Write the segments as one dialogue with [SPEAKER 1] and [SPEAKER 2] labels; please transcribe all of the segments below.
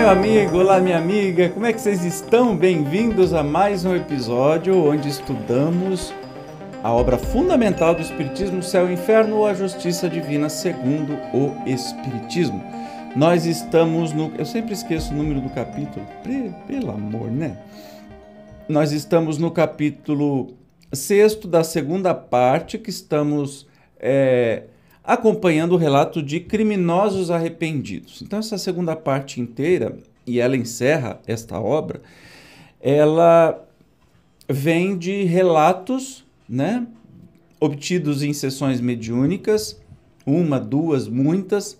[SPEAKER 1] meu amigo, olá, minha amiga, como é que vocês estão? Bem-vindos a mais um episódio onde estudamos a obra fundamental do Espiritismo, Céu e Inferno ou a Justiça Divina segundo o Espiritismo. Nós estamos no. Eu sempre esqueço o número do capítulo, pelo amor, né? Nós estamos no capítulo sexto da segunda parte, que estamos é, acompanhando o relato de criminosos arrependidos. Então, essa segunda parte inteira, e ela encerra esta obra, ela vem de relatos né, obtidos em sessões mediúnicas, uma, duas, muitas,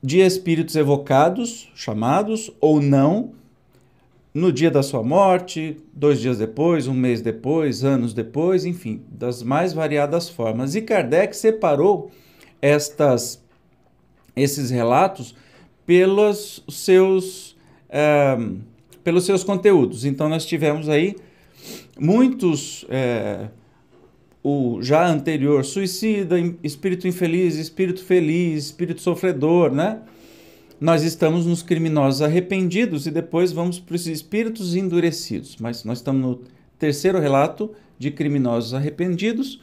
[SPEAKER 1] de espíritos evocados, chamados ou não, no dia da sua morte, dois dias depois, um mês depois, anos depois, enfim, das mais variadas formas. E Kardec separou estas, esses relatos pelos seus, é, pelos seus conteúdos. Então, nós tivemos aí muitos. É, o já anterior suicida, espírito infeliz, espírito feliz, espírito sofredor, né? Nós estamos nos criminosos arrependidos e depois vamos para os espíritos endurecidos. Mas nós estamos no terceiro relato de criminosos arrependidos,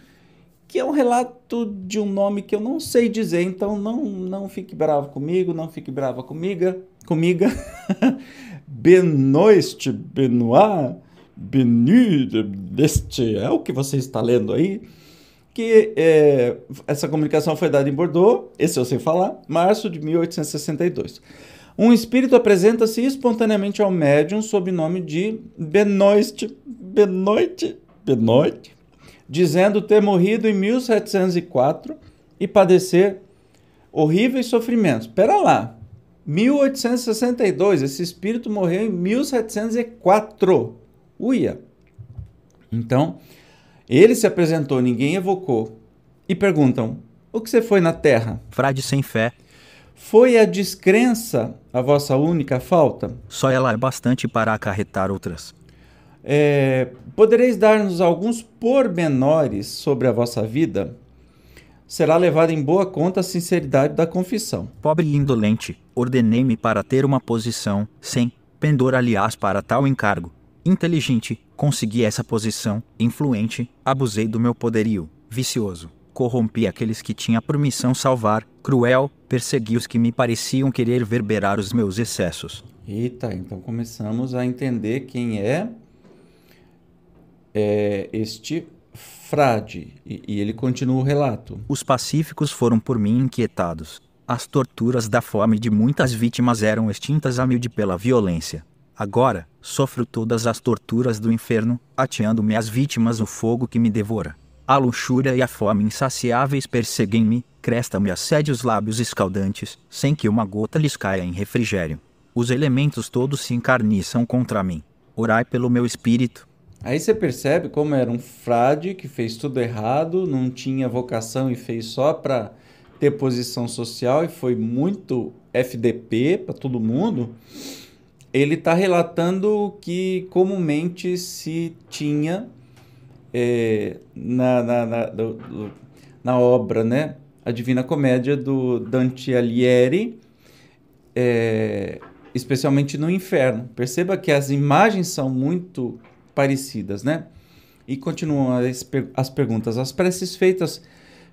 [SPEAKER 1] que é um relato de um nome que eu não sei dizer, então não, não fique bravo comigo, não fique brava comigo, comigo. Benoist, Benoit, Benu, deste, é o que você está lendo aí que é, essa comunicação foi dada em Bordeaux, esse eu sei falar, março de 1862. Um espírito apresenta-se espontaneamente ao médium sob o nome de Benoist, Benoit, Benoit, dizendo ter morrido em 1704 e padecer horríveis sofrimentos. Espera lá, 1862, esse espírito morreu em 1704. Uia! Então, ele se apresentou, ninguém evocou. E perguntam: O que você foi na terra?
[SPEAKER 2] Frade sem fé.
[SPEAKER 1] Foi a descrença a vossa única falta?
[SPEAKER 2] Só ela é bastante para acarretar outras.
[SPEAKER 1] É, podereis dar-nos alguns pormenores sobre a vossa vida? Será levada em boa conta a sinceridade da confissão.
[SPEAKER 2] Pobre e indolente, ordenei-me para ter uma posição, sem pendor aliás para tal encargo, inteligente, consegui essa posição, influente, abusei do meu poderio, vicioso, corrompi aqueles que tinha por missão salvar, cruel, persegui os que me pareciam querer verberar os meus excessos.
[SPEAKER 1] Eita, então começamos a entender quem é, é este frade, e, e ele continua o relato.
[SPEAKER 2] Os pacíficos foram por mim inquietados. As torturas da fome de muitas vítimas eram extintas a de pela violência. Agora, sofro todas as torturas do inferno, ateando-me as vítimas no fogo que me devora. A luxúria e a fome insaciáveis perseguem-me, cresta-me assede os lábios escaldantes, sem que uma gota lhes caia em refrigério. Os elementos todos se encarniçam contra mim. Orai pelo meu espírito.
[SPEAKER 1] Aí você percebe como era um frade que fez tudo errado, não tinha vocação e fez só para ter posição social e foi muito FDP para todo mundo ele está relatando que comumente se tinha é, na, na, na, do, na, obra, né? A Divina Comédia do Dante Alighieri, é, especialmente no inferno. Perceba que as imagens são muito parecidas, né? E continuam as, as perguntas. As preces feitas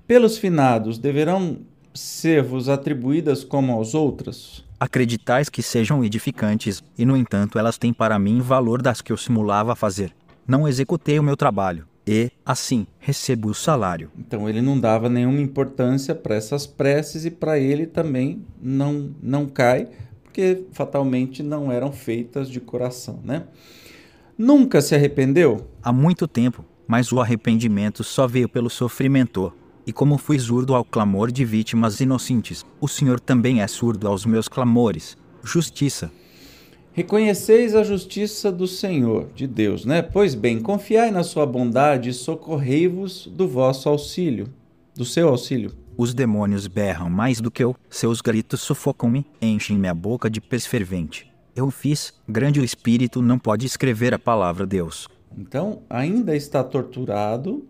[SPEAKER 1] pelos finados deverão ser-vos atribuídas como aos outros?
[SPEAKER 2] Acreditais que sejam edificantes, e no entanto elas têm para mim valor das que eu simulava fazer. Não executei o meu trabalho, e, assim, recebo o salário.
[SPEAKER 1] Então ele não dava nenhuma importância para essas preces e para ele também não, não cai, porque fatalmente não eram feitas de coração, né? Nunca se arrependeu?
[SPEAKER 2] Há muito tempo, mas o arrependimento só veio pelo sofrimento. E como fui surdo ao clamor de vítimas inocentes, o Senhor também é surdo aos meus clamores. Justiça.
[SPEAKER 1] Reconheceis a justiça do Senhor, de Deus, né? Pois bem, confiai na sua bondade e socorrei-vos do vosso auxílio, do seu auxílio.
[SPEAKER 2] Os demônios berram mais do que eu, seus gritos sufocam-me, enchem minha boca de pés fervente. Eu fiz, grande o Espírito não pode escrever a palavra Deus.
[SPEAKER 1] Então, ainda está torturado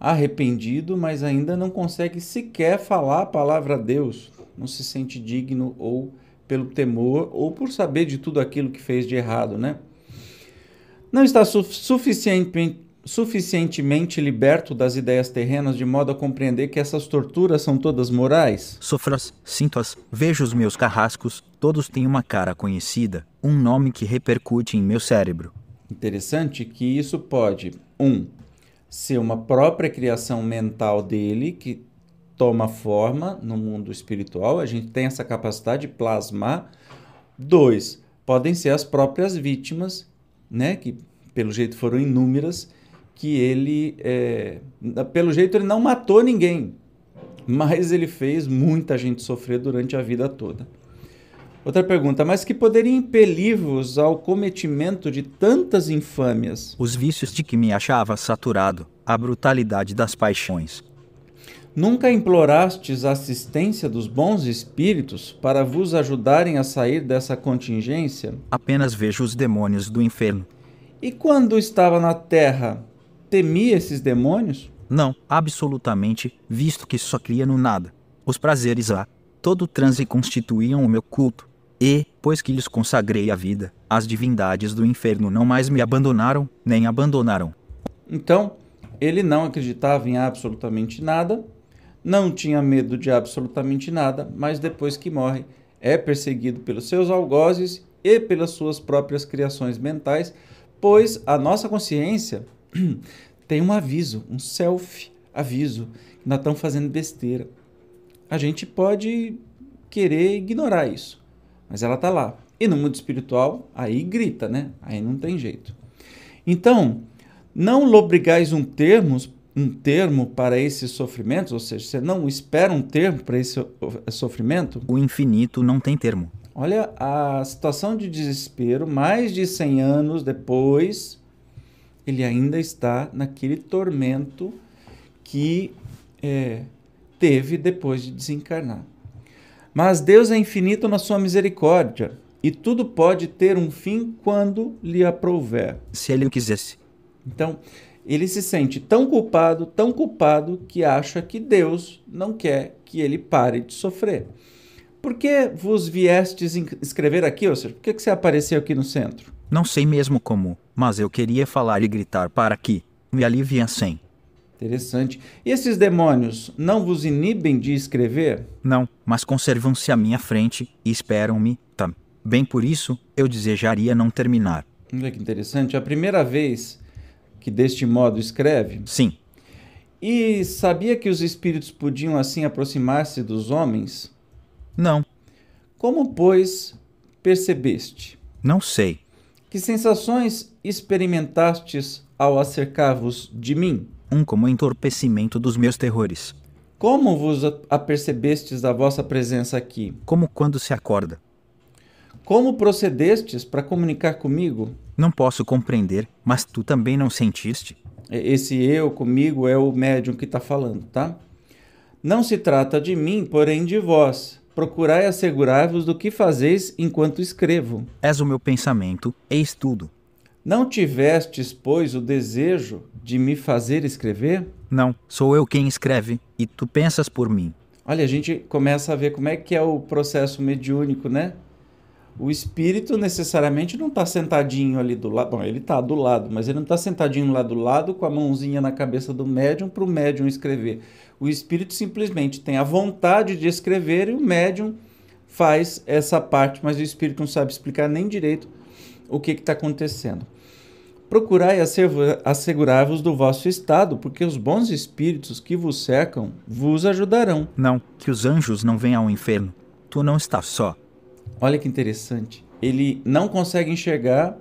[SPEAKER 1] arrependido, mas ainda não consegue sequer falar a palavra Deus, não se sente digno ou pelo temor ou por saber de tudo aquilo que fez de errado, né? Não está su suficientemente, suficientemente liberto das ideias terrenas de modo a compreender que essas torturas são todas morais?
[SPEAKER 2] Sofro-as, sinto-as, vejo os meus carrascos, todos têm uma cara conhecida, um nome que repercute em meu cérebro.
[SPEAKER 1] Interessante que isso pode, um, ser uma própria criação mental dele que toma forma no mundo espiritual, a gente tem essa capacidade de plasmar. Dois, podem ser as próprias vítimas, né, que pelo jeito foram inúmeras, que ele, é, pelo jeito ele não matou ninguém, mas ele fez muita gente sofrer durante a vida toda. Outra pergunta, mas que poderia impelir-vos ao cometimento de tantas infâmias?
[SPEAKER 2] Os vícios de que me achava saturado, a brutalidade das paixões.
[SPEAKER 1] Nunca implorastes a assistência dos bons espíritos para vos ajudarem a sair dessa contingência?
[SPEAKER 2] Apenas vejo os demônios do inferno.
[SPEAKER 1] E quando estava na terra, temia esses demônios?
[SPEAKER 2] Não, absolutamente, visto que só cria no nada. Os prazeres lá, todo o transe constituíam o meu culto. E, pois que lhes consagrei a vida, as divindades do inferno não mais me abandonaram, nem abandonaram.
[SPEAKER 1] Então, ele não acreditava em absolutamente nada, não tinha medo de absolutamente nada, mas depois que morre, é perseguido pelos seus algozes e pelas suas próprias criações mentais, pois a nossa consciência tem um aviso, um self-aviso, que nós estamos fazendo besteira. A gente pode querer ignorar isso mas ela está lá. E no mundo espiritual, aí grita, né? Aí não tem jeito. Então, não lobrigais um termo, um termo para esses sofrimentos, ou seja, você não espera um termo para esse sofrimento?
[SPEAKER 2] O infinito não tem termo.
[SPEAKER 1] Olha a situação de desespero, mais de 100 anos depois, ele ainda está naquele tormento que é, teve depois de desencarnar. Mas Deus é infinito na sua misericórdia, e tudo pode ter um fim quando lhe aprouver.
[SPEAKER 2] Se ele o quisesse.
[SPEAKER 1] Então, ele se sente tão culpado, tão culpado, que acha que Deus não quer que ele pare de sofrer. Por que vos viestes escrever aqui, ou seja, por que você apareceu aqui no centro?
[SPEAKER 2] Não sei mesmo como, mas eu queria falar e gritar para que me aliviassem.
[SPEAKER 1] Interessante. E esses demônios não vos inibem de escrever?
[SPEAKER 2] Não, mas conservam-se à minha frente e esperam-me. Tá. Bem por isso, eu desejaria não terminar.
[SPEAKER 1] Olha que interessante. A primeira vez que deste modo escreve?
[SPEAKER 2] Sim.
[SPEAKER 1] E sabia que os espíritos podiam assim aproximar-se dos homens?
[SPEAKER 2] Não.
[SPEAKER 1] Como, pois, percebeste?
[SPEAKER 2] Não sei.
[SPEAKER 1] Que sensações experimentastes ao acercar-vos de mim?
[SPEAKER 2] Um como entorpecimento dos meus terrores.
[SPEAKER 1] Como vos apercebestes da vossa presença aqui?
[SPEAKER 2] Como quando se acorda.
[SPEAKER 1] Como procedestes para comunicar comigo?
[SPEAKER 2] Não posso compreender, mas tu também não sentiste?
[SPEAKER 1] Esse eu comigo é o médium que está falando, tá? Não se trata de mim, porém de vós. Procurai assegurar-vos do que fazeis enquanto escrevo.
[SPEAKER 2] És o meu pensamento, eis tudo.
[SPEAKER 1] Não tivestes, pois, o desejo de me fazer escrever?
[SPEAKER 2] Não, sou eu quem escreve e tu pensas por mim.
[SPEAKER 1] Olha, a gente começa a ver como é que é o processo mediúnico, né? O espírito necessariamente não está sentadinho ali do lado. Bom, ele está do lado, mas ele não está sentadinho lá do lado com a mãozinha na cabeça do médium para o médium escrever. O espírito simplesmente tem a vontade de escrever e o médium faz essa parte, mas o espírito não sabe explicar nem direito o que está acontecendo. Procurai assegurar-vos do vosso estado, porque os bons espíritos que vos cercam vos ajudarão.
[SPEAKER 2] Não, que os anjos não venham ao inferno. Tu não estás só.
[SPEAKER 1] Olha que interessante. Ele não consegue enxergar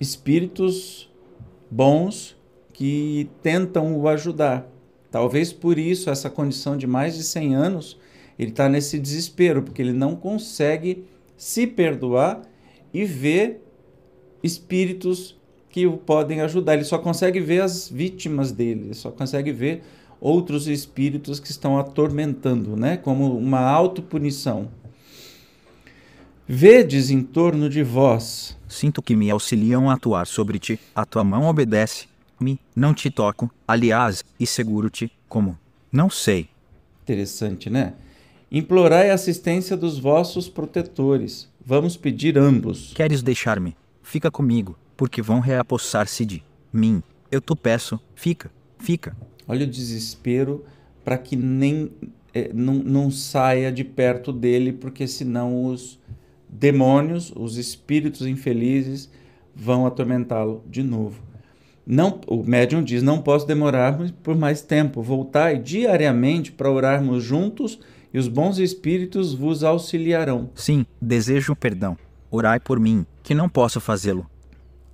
[SPEAKER 1] espíritos bons que tentam o ajudar. Talvez por isso, essa condição de mais de 100 anos, ele está nesse desespero, porque ele não consegue se perdoar e ver espíritos que o podem ajudar. Ele só consegue ver as vítimas dele, só consegue ver outros espíritos que estão atormentando, né? como uma autopunição. Vedes em torno de vós.
[SPEAKER 2] Sinto que me auxiliam a atuar sobre ti. A tua mão obedece-me, não te toco, aliás, e seguro-te como. Não sei.
[SPEAKER 1] Interessante, né? Implorai a assistência dos vossos protetores. Vamos pedir ambos.
[SPEAKER 2] Queres deixar-me? Fica comigo, porque vão reapossar-se de mim. Eu te peço, fica, fica.
[SPEAKER 1] Olha o desespero para que nem é, não, não saia de perto dele, porque senão os demônios, os espíritos infelizes, vão atormentá-lo de novo. Não, o médium diz: não posso demorar por mais tempo. Voltai diariamente para orarmos juntos e os bons espíritos vos auxiliarão.
[SPEAKER 2] Sim, desejo perdão. Orai por mim, que não posso fazê-lo.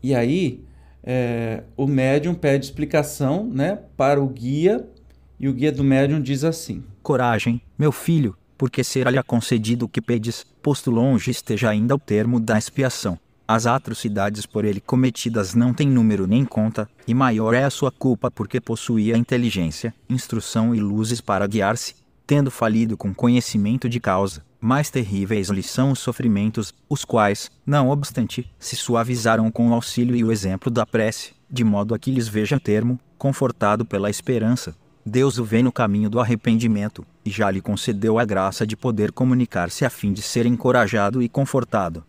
[SPEAKER 1] E aí, é, o médium pede explicação né, para o guia, e o guia do médium diz assim:
[SPEAKER 2] Coragem, meu filho, porque será-lhe concedido o que pedes, posto longe esteja ainda o termo da expiação. As atrocidades por ele cometidas não têm número nem conta, e maior é a sua culpa porque possuía inteligência, instrução e luzes para guiar-se, tendo falido com conhecimento de causa. Mais terríveis lhe são os sofrimentos, os quais, não obstante, se suavizaram com o auxílio e o exemplo da prece, de modo a que lhes veja termo, confortado pela esperança. Deus o vê no caminho do arrependimento, e já lhe concedeu a graça de poder comunicar-se a fim de ser encorajado e confortado.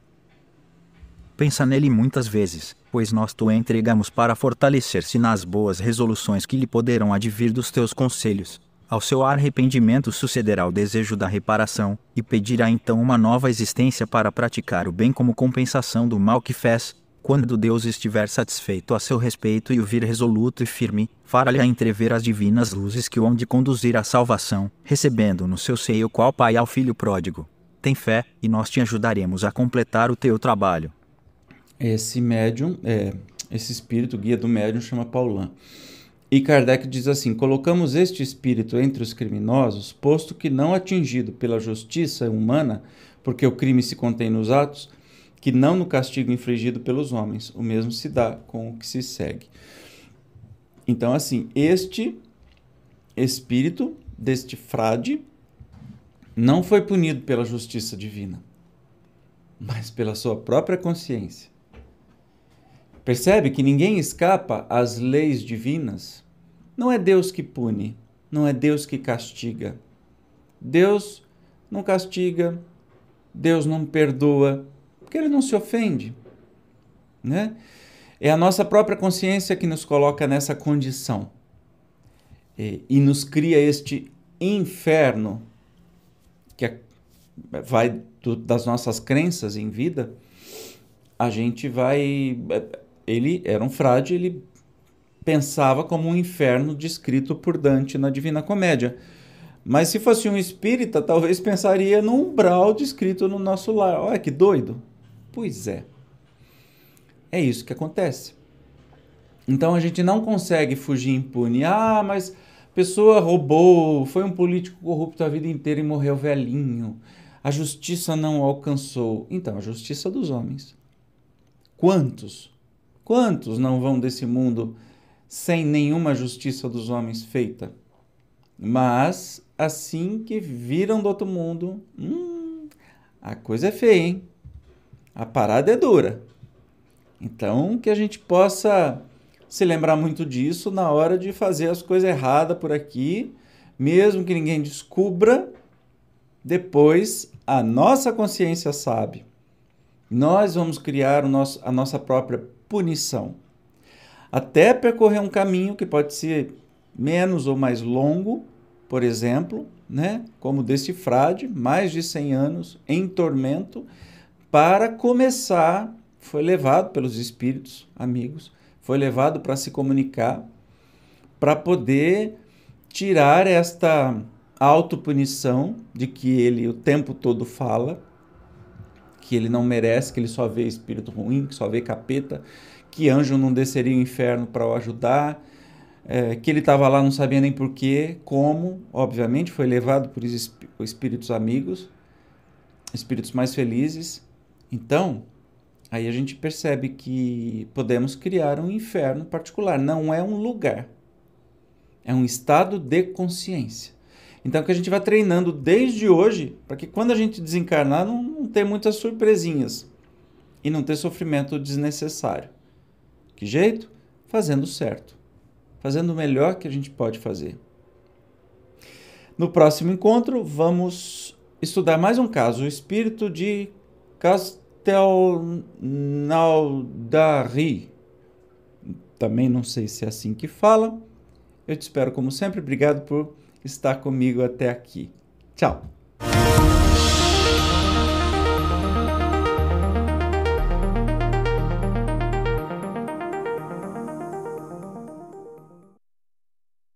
[SPEAKER 2] Pensa nele muitas vezes, pois nós te entregamos para fortalecer-se nas boas resoluções que lhe poderão advir dos teus conselhos. Ao seu arrependimento sucederá o desejo da reparação, e pedirá então uma nova existência para praticar o bem como compensação do mal que fez. Quando Deus estiver satisfeito a seu respeito e o vir resoluto e firme, fará-lhe entrever as divinas luzes que o hão de conduzir à salvação, recebendo no seu seio qual pai ao filho pródigo. Tem fé, e nós te ajudaremos a completar o teu trabalho.
[SPEAKER 1] Esse médium, é, esse espírito guia do médium chama Paulan. E Kardec diz assim: colocamos este espírito entre os criminosos, posto que não atingido pela justiça humana, porque o crime se contém nos atos, que não no castigo infligido pelos homens. O mesmo se dá com o que se segue. Então, assim, este espírito deste frade não foi punido pela justiça divina, mas pela sua própria consciência. Percebe que ninguém escapa às leis divinas? Não é Deus que pune, não é Deus que castiga. Deus não castiga, Deus não perdoa, porque ele não se ofende, né? É a nossa própria consciência que nos coloca nessa condição e, e nos cria este inferno que é, vai do, das nossas crenças em vida. A gente vai ele era um frade, ele pensava como um inferno descrito por Dante na Divina Comédia. Mas se fosse um espírita, talvez pensaria no umbral descrito no nosso lar. Olha que doido. Pois é. É isso que acontece. Então a gente não consegue fugir impune. Ah, mas pessoa roubou, foi um político corrupto a vida inteira e morreu velhinho. A justiça não alcançou. Então, a justiça dos homens. Quantos Quantos não vão desse mundo sem nenhuma justiça dos homens feita? Mas assim que viram do outro mundo, hum, a coisa é feia, hein? A parada é dura. Então, que a gente possa se lembrar muito disso na hora de fazer as coisas erradas por aqui, mesmo que ninguém descubra, depois a nossa consciência sabe. Nós vamos criar nosso, a nossa própria punição. Até percorrer um caminho que pode ser menos ou mais longo, por exemplo, né, como desse frade, mais de 100 anos em tormento, para começar, foi levado pelos espíritos amigos, foi levado para se comunicar, para poder tirar esta autopunição de que ele o tempo todo fala, que ele não merece, que ele só vê espírito ruim, que só vê capeta, que anjo não desceria o inferno para o ajudar, é, que ele estava lá não sabia nem porquê, como, obviamente, foi levado por espíritos amigos, espíritos mais felizes. Então, aí a gente percebe que podemos criar um inferno particular, não é um lugar, é um estado de consciência. Então, que a gente vai treinando desde hoje, para que quando a gente desencarnar, não, não ter muitas surpresinhas e não ter sofrimento desnecessário. Que jeito? Fazendo certo. Fazendo o melhor que a gente pode fazer. No próximo encontro, vamos estudar mais um caso, o espírito de Castelnaudary. Também não sei se é assim que fala. Eu te espero como sempre. Obrigado por estar comigo até aqui. Tchau.